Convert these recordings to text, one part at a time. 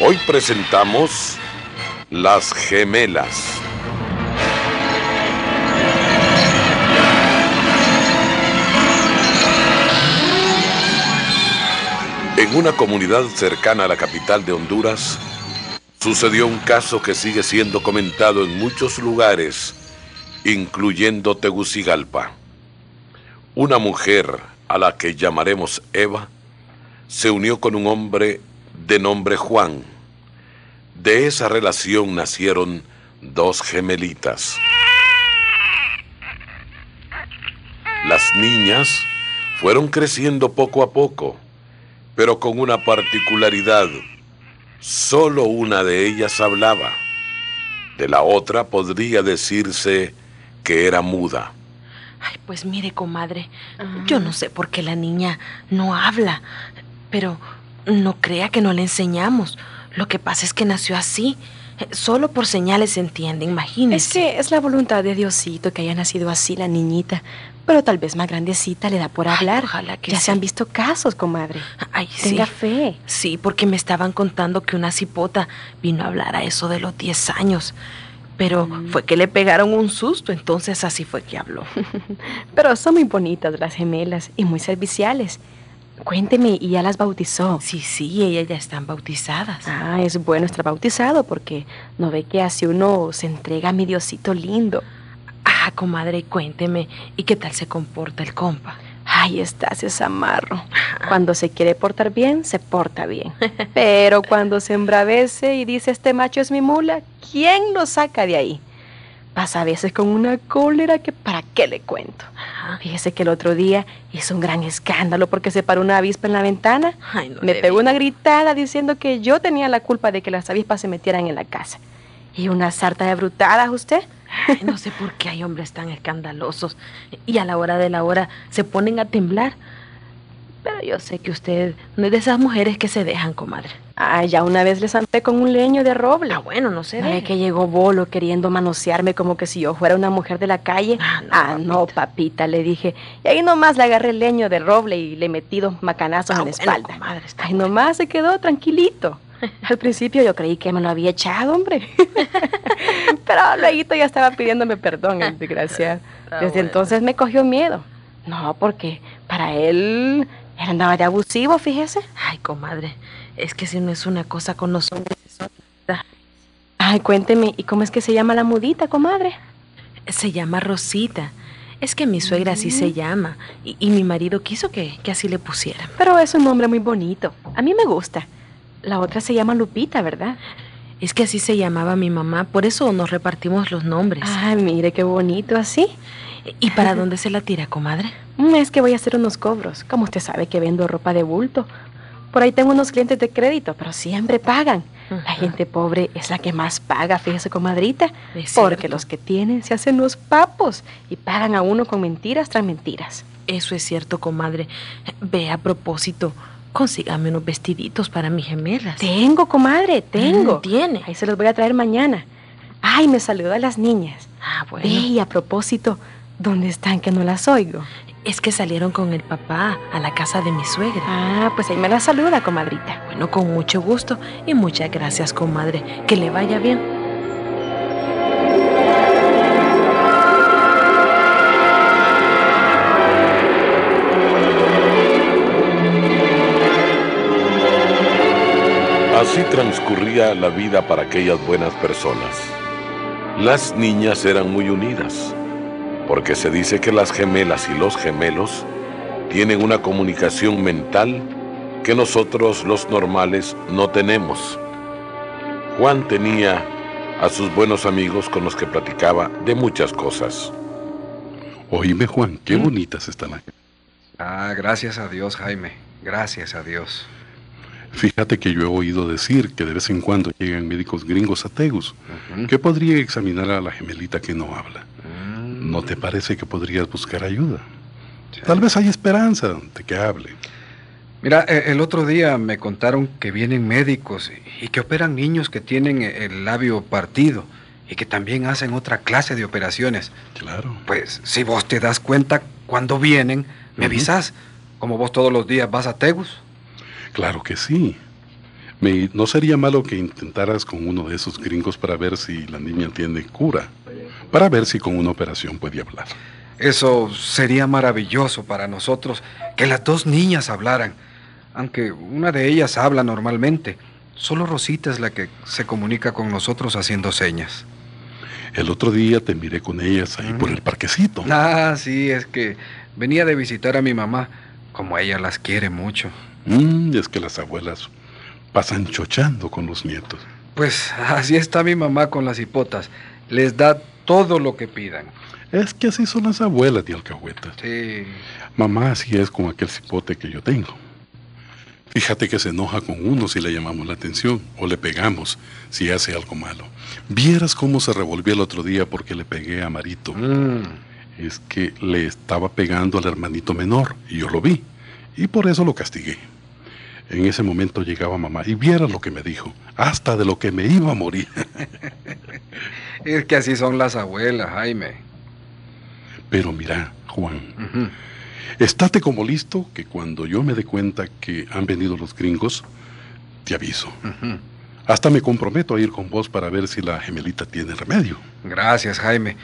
Hoy presentamos Las Gemelas. En una comunidad cercana a la capital de Honduras, sucedió un caso que sigue siendo comentado en muchos lugares, incluyendo Tegucigalpa. Una mujer, a la que llamaremos Eva, se unió con un hombre de nombre Juan. De esa relación nacieron dos gemelitas. Las niñas fueron creciendo poco a poco, pero con una particularidad. Solo una de ellas hablaba. De la otra podría decirse que era muda. Ay, pues mire, comadre, yo no sé por qué la niña no habla, pero no crea que no le enseñamos. Lo que pasa es que nació así. Solo por señales se entiende, imagínese. Es que es la voluntad de Diosito que haya nacido así la niñita. Pero tal vez más grandecita le da por Ay, hablar. ojalá que ya sí. se han visto casos, comadre. Ay, Tenga sí. fe. Sí, porque me estaban contando que una cipota vino a hablar a eso de los 10 años. Pero Mm. fue que le pegaron un susto, entonces así fue que habló. Pero son muy bonitas las gemelas y muy serviciales. Cuénteme, ¿y ya las bautizó? Sí, sí, ellas ya están bautizadas. Ah, es bueno estar bautizado porque no ve que así uno se entrega a mi Diosito lindo. Ah, comadre, cuénteme, ¿y qué tal se comporta el compa? Ay, está ese zamarro. Cuando se quiere portar bien, se porta bien. Pero cuando se embravece y dice este macho es mi mula, ¿quién lo saca de ahí? Pasa a veces con una cólera que para qué le cuento. Fíjese que el otro día hizo un gran escándalo porque se paró una avispa en la ventana. Ay, no Me pegó vi. una gritada diciendo que yo tenía la culpa de que las avispas se metieran en la casa. Y una sarta de brutadas, usted. No sé por qué hay hombres tan escandalosos y a la hora de la hora se ponen a temblar. Pero yo sé que usted no es de esas mujeres que se dejan, comadre. Ah, ya una vez le zampé con un leño de roble. Ah, bueno, no se ¿No ve deje. que llegó Bolo queriendo manosearme como que si yo fuera una mujer de la calle? Ah, no, no, papita, le dije. Y ahí nomás le agarré el leño de roble y le metí dos macanazos Ah, en la bueno, espalda. comadre, Ay, nomás se quedó tranquilito. Al principio yo creí que me lo había echado, hombre. Pero luego ya estaba pidiéndome perdón, el desgraciado. Está Desde bueno. entonces me cogió miedo. No, porque para él, él andaba de abusivo, fíjese. Ay, comadre, es que si no es una cosa con los hombres, es otra. Ay, cuénteme, ¿y cómo es que se llama la mudita, comadre? Se llama Rosita. Es que mi suegra así se llama y, y mi marido quiso que, que así le pusieran. Pero es un nombre muy bonito. A mí me gusta. La otra se llama Lupita, ¿verdad? Es que así se llamaba mi mamá, por eso nos repartimos los nombres. Ay, mire qué bonito así. ¿Y para dónde se la tira, comadre? Mm, Es que voy a hacer unos cobros. Como usted sabe que vendo ropa de bulto. Por ahí tengo unos clientes de crédito, pero siempre pagan. La gente pobre es la que más paga, fíjese, comadrita. Porque los que tienen se hacen los papos y pagan a uno con mentiras tras mentiras. Eso es cierto, comadre. Ve a propósito, consígame unos vestiditos para mis gemelas. Tengo, comadre, tengo. Mm, tiene. Ahí se los voy a traer mañana. Ay, me saludó a las niñas. Ah, bueno. Ve, y a propósito, ¿dónde están que no las oigo? Es que salieron con el papá a la casa de mi suegra. Ah, pues ahí me las saluda, comadrita. Bueno, con mucho gusto y muchas gracias, comadre. Que le vaya bien. Así transcurría la vida para aquellas buenas personas. Las niñas eran muy unidas, porque se dice que las gemelas y los gemelos tienen una comunicación mental que nosotros los normales no tenemos. Juan tenía a sus buenos amigos con los que platicaba de muchas cosas. Oíme, Juan, qué bonitas están aquí. Ah, gracias a Dios, Jaime. Gracias a Dios. Fíjate que yo he oído decir que de vez en cuando llegan médicos gringos a Tegus, que podría examinar a la gemelita que no habla. ¿No te parece que podrías buscar ayuda? Tal vez hay esperanza de que hable. Mira, e- el otro día me contaron que vienen médicos y que operan niños que tienen el labio partido y que también hacen otra clase de operaciones. Claro. Pues si vos te das cuenta cuando vienen, me Ujú. avisás. Como vos todos los días vas a Tegus. Claro que sí. Me- no sería malo que intentaras con uno de esos gringos para ver si la niña tiene cura. Para ver si con una operación puede hablar. Eso sería maravilloso para nosotros, que las dos niñas hablaran. Aunque una de ellas habla normalmente. Solo Rosita es la que se comunica con nosotros haciendo señas. El otro día te miré con ellas ahí por el parquecito. Ah, sí, es que venía de visitar a mi mamá, como ella las quiere mucho. Mm, es que las abuelas pasan chochando con los nietos. Pues así está mi mamá con las hipotas. Les da todo lo que pidan. Es que así son las abuelas de alcahuetas. Sí. Mamá así es con aquel cipote que yo tengo. Fíjate que se enoja con uno si le llamamos la atención o le pegamos si hace algo malo. Vieras cómo se revolvió el otro día porque le pegué a Marito. Mm. Es que le estaba pegando al hermanito menor y yo lo vi y por eso lo castigué. En ese momento llegaba mamá y viera lo que me dijo, hasta de lo que me iba a morir. Es que así son las abuelas, Jaime. Pero mira, Juan, estate como listo que cuando yo me dé cuenta que han venido los gringos, te aviso. Hasta me comprometo a ir con vos para ver si la gemelita tiene remedio. Gracias, Jaime.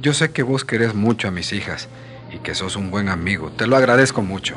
Yo sé que vos querés mucho a mis hijas y que sos un buen amigo. Te lo agradezco mucho.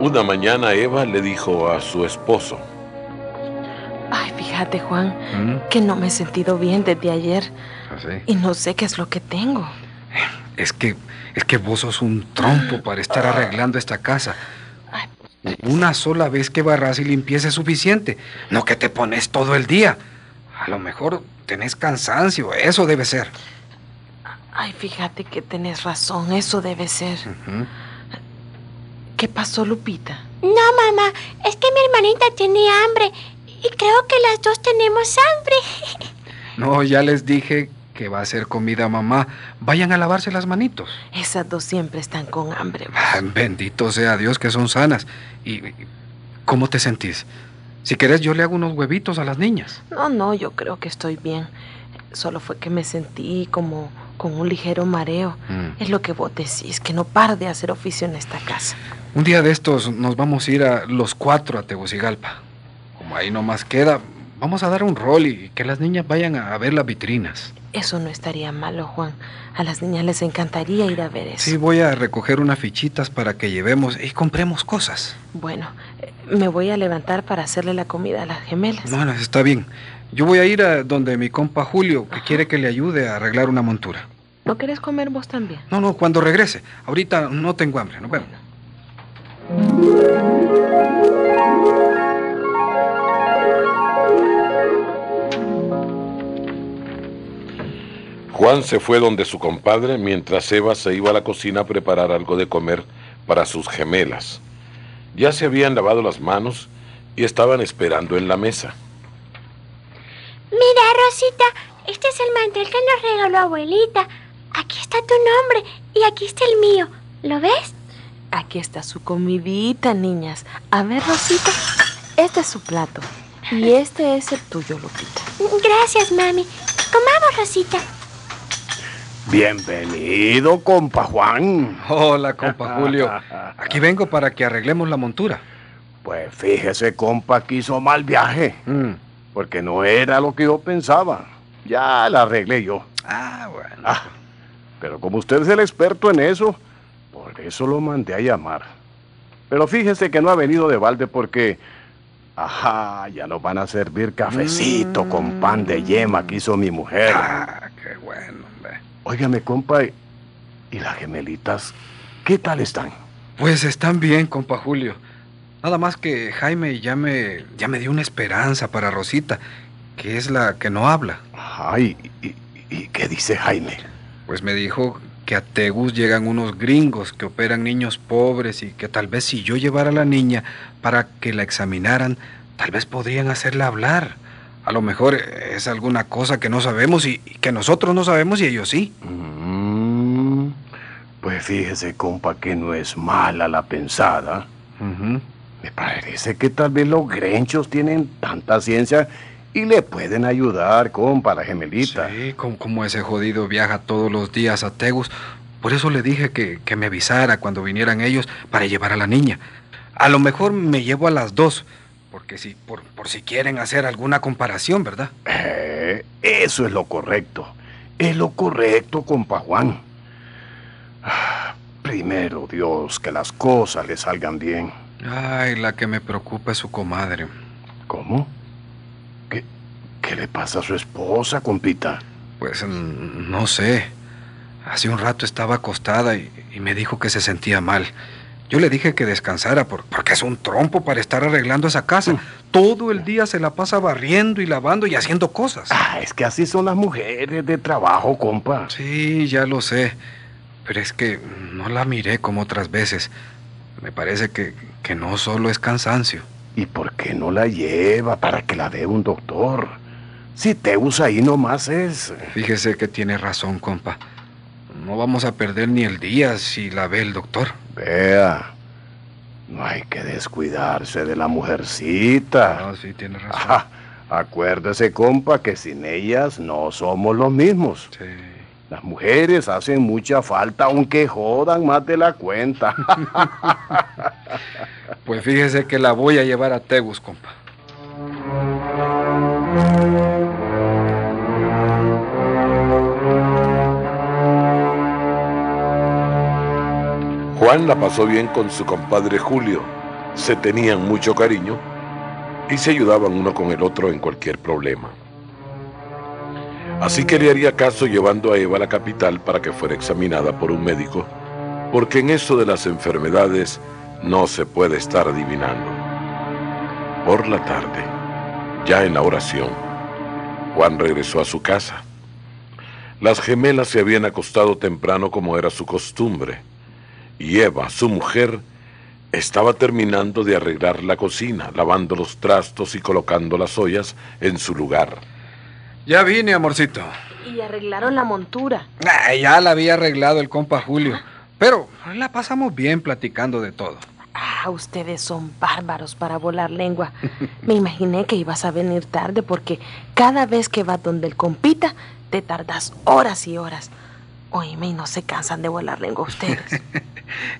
Una mañana Eva le dijo a su esposo, Ay, fíjate, Juan, ¿Mm? que no me he sentido bien desde ayer ¿Así? y no sé qué es lo que tengo. Es que, es que vos sos un trompo para estar arreglando esta casa. Una sola vez que barras y limpies es suficiente. No que te pones todo el día. A lo mejor tenés cansancio. Eso debe ser. Ay, fíjate que tenés razón, eso debe ser. ¿Qué pasó, Lupita? No, mamá, es que mi hermanita tiene hambre y creo que las dos tenemos hambre. No, ya les dije que va a ser comida mamá. Vayan a lavarse las manitos. Esas dos siempre están con hambre. vos. Ah, Bendito sea Dios que son sanas. ¿Y y- cómo te sentís? Si querés, yo le hago unos huevitos a las niñas. No, no, yo creo que estoy bien. Solo fue que me sentí como con un ligero mareo. Mm. Es lo que vos decís, que no paro de hacer oficio en esta casa. Un día de estos nos vamos a ir a los cuatro a Tegucigalpa. Como ahí no más queda, vamos a dar un rol y que las niñas vayan a ver las vitrinas. Eso no estaría malo, Juan. A las niñas les encantaría ir a ver eso. Sí, voy a recoger unas fichitas para que llevemos y compremos cosas. Bueno, me voy a levantar para hacerle la comida a las gemelas. Bueno, está bien. Yo voy a ir a donde mi compa Julio, que quiere que le ayude a arreglar una montura. ¿No querés comer vos también? No, no, cuando regrese. Ahorita no tengo hambre. Nos vemos. Juan se fue donde su compadre mientras Eva se iba a la cocina a preparar algo de comer para sus gemelas. Ya se habían lavado las manos y estaban esperando en la mesa. Mira, Rosita, este es el mantel que nos regaló abuelita. Está tu nombre y aquí está el mío. ¿Lo ves? Aquí está su comidita, niñas. A ver, Rosita, este es su plato. Y este es el tuyo, Lupita. Gracias, mami. Comamos, Rosita. Bienvenido, compa Juan. Hola, compa Julio. Aquí vengo para que arreglemos la montura. Pues fíjese, compa, que hizo mal viaje. Mm. Porque no era lo que yo pensaba. Ya la arreglé yo. Ah, bueno. Ah, pero como usted es el experto en eso, por eso lo mandé a llamar. Pero fíjese que no ha venido de balde porque... Ajá, ya nos van a servir cafecito con pan de yema que hizo mi mujer. Ah, qué bueno, hombre. Óigame, compa, ¿y las gemelitas qué tal están? Pues están bien, compa Julio. Nada más que Jaime ya me, ya me dio una esperanza para Rosita, que es la que no habla. Ay, ¿y, y qué dice Jaime? Pues me dijo que a Tegus llegan unos gringos que operan niños pobres y que tal vez si yo llevara a la niña para que la examinaran, tal vez podrían hacerla hablar. A lo mejor es alguna cosa que no sabemos y, y que nosotros no sabemos y ellos sí. Mm, pues fíjese, compa, que no es mala la pensada. Me parece que tal vez los grenchos tienen tanta ciencia y le pueden ayudar, compa, la gemelita. Sí, como, como ese jodido viaja todos los días a Tegus. Por eso le dije que, que me avisara cuando vinieran ellos para llevar a la niña. A lo mejor me llevo a las dos, porque si, por, por si quieren hacer alguna comparación, ¿verdad? Eh, eso es lo correcto. Es lo correcto, compa Juan. Ah, Primero, Dios, que las cosas le salgan bien. Ay, la que me preocupa es su comadre. ¿Cómo? ¿Qué, le pasa a su esposa, compita? Pues mm, no sé. Hace un rato estaba acostada y, y me dijo que se sentía mal. Yo le dije que descansara por- porque es un trompo para estar arreglando esa casa. Todo el día se la pasa barriendo y lavando y haciendo cosas. Ah, es que así son las mujeres de trabajo, compa. Sí, ya lo sé. Pero es que no la miré como otras veces. Me parece que, que no solo es cansancio. ¿Y por qué no la lleva para que la vea un doctor? Si te usa ahí nomás es... Fíjese que tiene razón, compa. No vamos a perder ni el día si la ve el doctor. Vea, no hay que descuidarse de la mujercita. Ah, sí, tiene razón. Acuérdese, compa, que sin ellas no somos los mismos. Sí. Las mujeres hacen mucha falta, aunque jodan más de la cuenta. Pues fíjese que la voy a llevar a Tegus, compa. Juan la pasó bien con su compadre Julio. Se tenían mucho cariño y se ayudaban uno con el otro en cualquier problema. Así que le haría caso llevando a Eva a la capital para que fuera examinada por un médico, porque en eso de las enfermedades no se puede estar adivinando. Por la tarde, ya en la oración, Juan regresó a su casa. Las gemelas se habían acostado temprano como era su costumbre, y Eva, su mujer, estaba terminando de arreglar la cocina, lavando los trastos y colocando las ollas en su lugar. Ya vine, amorcito. Y arreglaron la montura. Ah, ya la había arreglado el compa Julio. Pero la pasamos bien platicando de todo. Ah, ustedes son bárbaros para volar lengua. Me imaginé que ibas a venir tarde porque cada vez que vas donde el compita, te tardas horas y horas. Oíme, y no se cansan de volar lengua ustedes.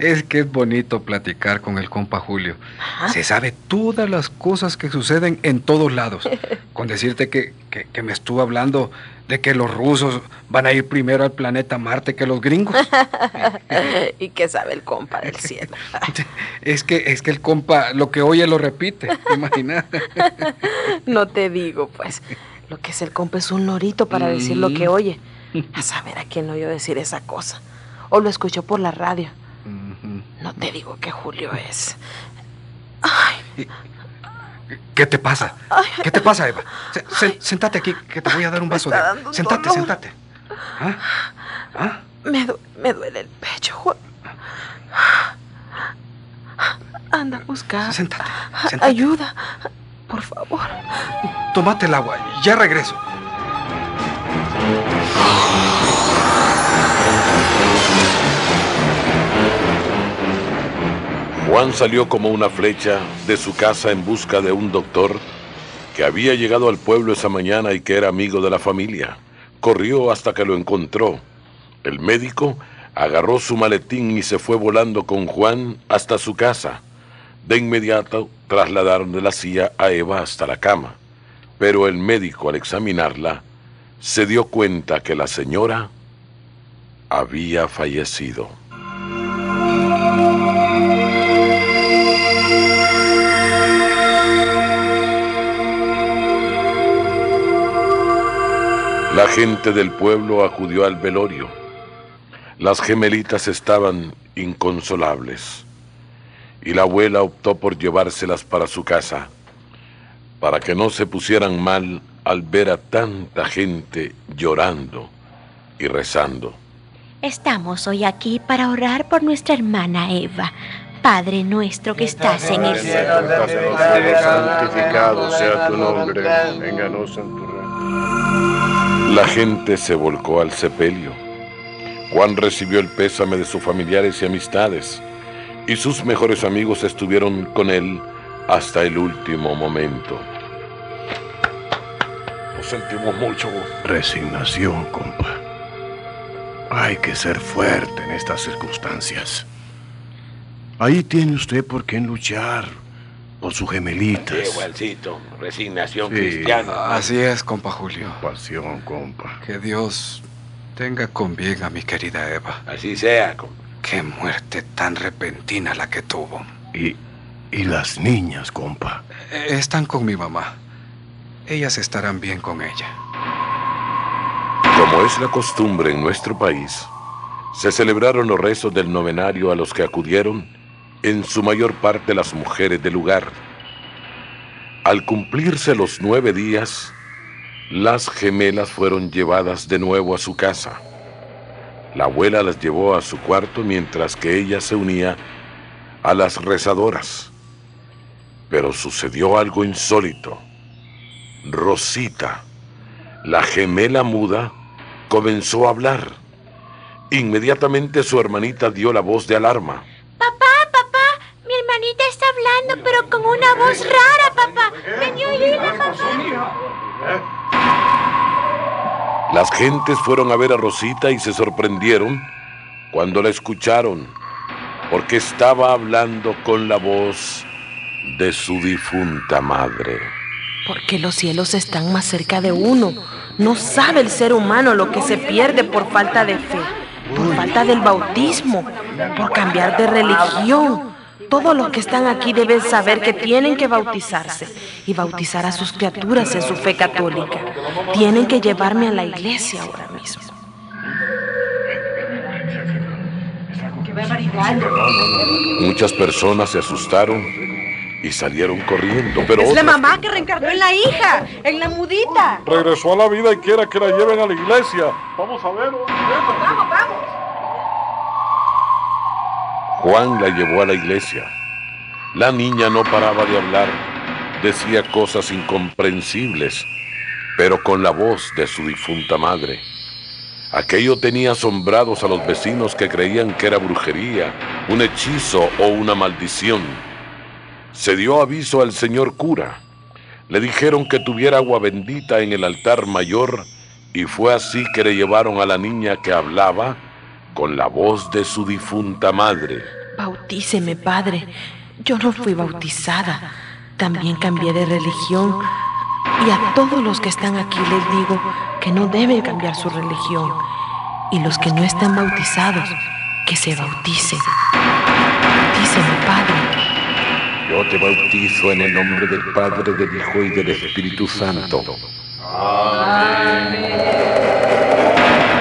Es que es bonito platicar con el compa Julio. Ajá. Se sabe todas las cosas que suceden en todos lados. Con decirte que, que- que me estuvo hablando de que los rusos van a ir primero al planeta Marte que los gringos. ¿Y qué sabe el compa del cielo? Es que, es que el compa lo que oye lo repite, ¿te imaginas? No te digo, pues. Lo que es el compa es un lorito para decir lo que oye. A saber a quién oyó decir esa cosa. O lo escuchó por la radio. No te digo que Julio es. ¿Qué te pasa? ¿Qué te pasa, Eva? Se- se- sentate aquí, que te voy a dar un vaso de agua. Sentate, dolor. sentate. ¿Ah? ¿Ah? Me, du- me duele el pecho, Juan. Anda a buscar Sentate, sentate. ayuda. por favor. Tómate el agua, ya regreso. Juan salió como una flecha de su casa en busca de un doctor que había llegado al pueblo esa mañana y que era amigo de la familia. Corrió hasta que lo encontró. El médico agarró su maletín y se fue volando con Juan hasta su casa. De inmediato trasladaron de la silla a Eva hasta la cama, pero el médico al examinarla se dio cuenta que la señora había fallecido. La gente del pueblo acudió al velorio. Las gemelitas estaban inconsolables y la abuela optó por llevárselas para su casa, para que no se pusieran mal al ver a tanta gente llorando y rezando. Estamos hoy aquí para orar por nuestra hermana Eva. Padre nuestro que estás en el cielo. Santificado sea tu nombre. Vénganos en tu reino. La gente se volcó al sepelio. Juan recibió el pésame de sus familiares y amistades, y sus mejores amigos estuvieron con él hasta el último momento. Lo sentimos mucho. Resignación, compa. Hay que ser fuerte en estas circunstancias. Ahí tiene usted por qué luchar por sus gemelitas. Juancito, resignación Sí. cristiana. Así es, compa Julio. Pasión, compa. Que Dios tenga con bien a mi querida Eva. Así sea. Qué muerte tan repentina la que tuvo. Y, y las niñas, compa. Eh, Están con mi mamá. Ellas estarán bien con ella. Como es la costumbre en nuestro país, se celebraron los rezos del novenario a los que acudieron en su mayor parte las mujeres del lugar. Al cumplirse los nueve días, las gemelas fueron llevadas de nuevo a su casa. La abuela las llevó a su cuarto mientras que ella se unía a las rezadoras. Pero sucedió algo insólito. Rosita, la gemela muda, comenzó a hablar. Inmediatamente su hermanita dio la voz de alarma. Papá, pero con una voz rara, papá. Ven y oíla, papá. Las gentes fueron a ver a Rosita y se sorprendieron cuando la escucharon, porque estaba hablando con la voz de su difunta madre. Porque los cielos están más cerca de uno. No sabe el ser humano lo que se pierde por falta de fe, por falta del bautismo, por cambiar de religión. Todos los que están aquí deben saber que tienen que bautizarse y bautizar a sus criaturas en su fe católica. Tienen que llevarme a la iglesia ahora mismo. Muchas personas se asustaron y salieron corriendo, pero Es la mamá que reencarnó en la hija, en la mudita. Regresó a la vida y quiera que la lleven a la iglesia. Vamos a ver. Vamos, vamos. Juan la llevó a la iglesia. La niña no paraba de hablar, decía cosas incomprensibles, pero con la voz de su difunta madre. Aquello tenía asombrados a los vecinos que creían que era brujería, un hechizo o una maldición. Se dio aviso al señor cura. Le dijeron que tuviera agua bendita en el altar mayor y fue así que le llevaron a la niña que hablaba con la voz de su difunta madre. Bautíceme, Padre. Yo no fui bautizada. También cambié de religión. Y a todos los que están aquí les digo que no deben cambiar su religión. Y los que no están bautizados, que se bauticen. Bautíceme, Padre. Yo te bautizo en el nombre del Padre, del Hijo y del Espíritu Santo.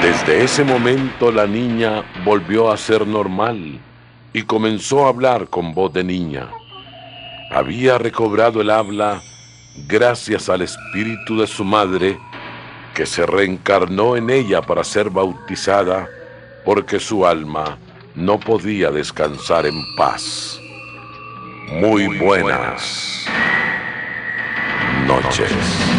Desde ese momento la niña volvió a ser normal y comenzó a hablar con voz de niña. Había recobrado el habla gracias al espíritu de su madre que se reencarnó en ella para ser bautizada porque su alma no podía descansar en paz. Muy buenas. noches.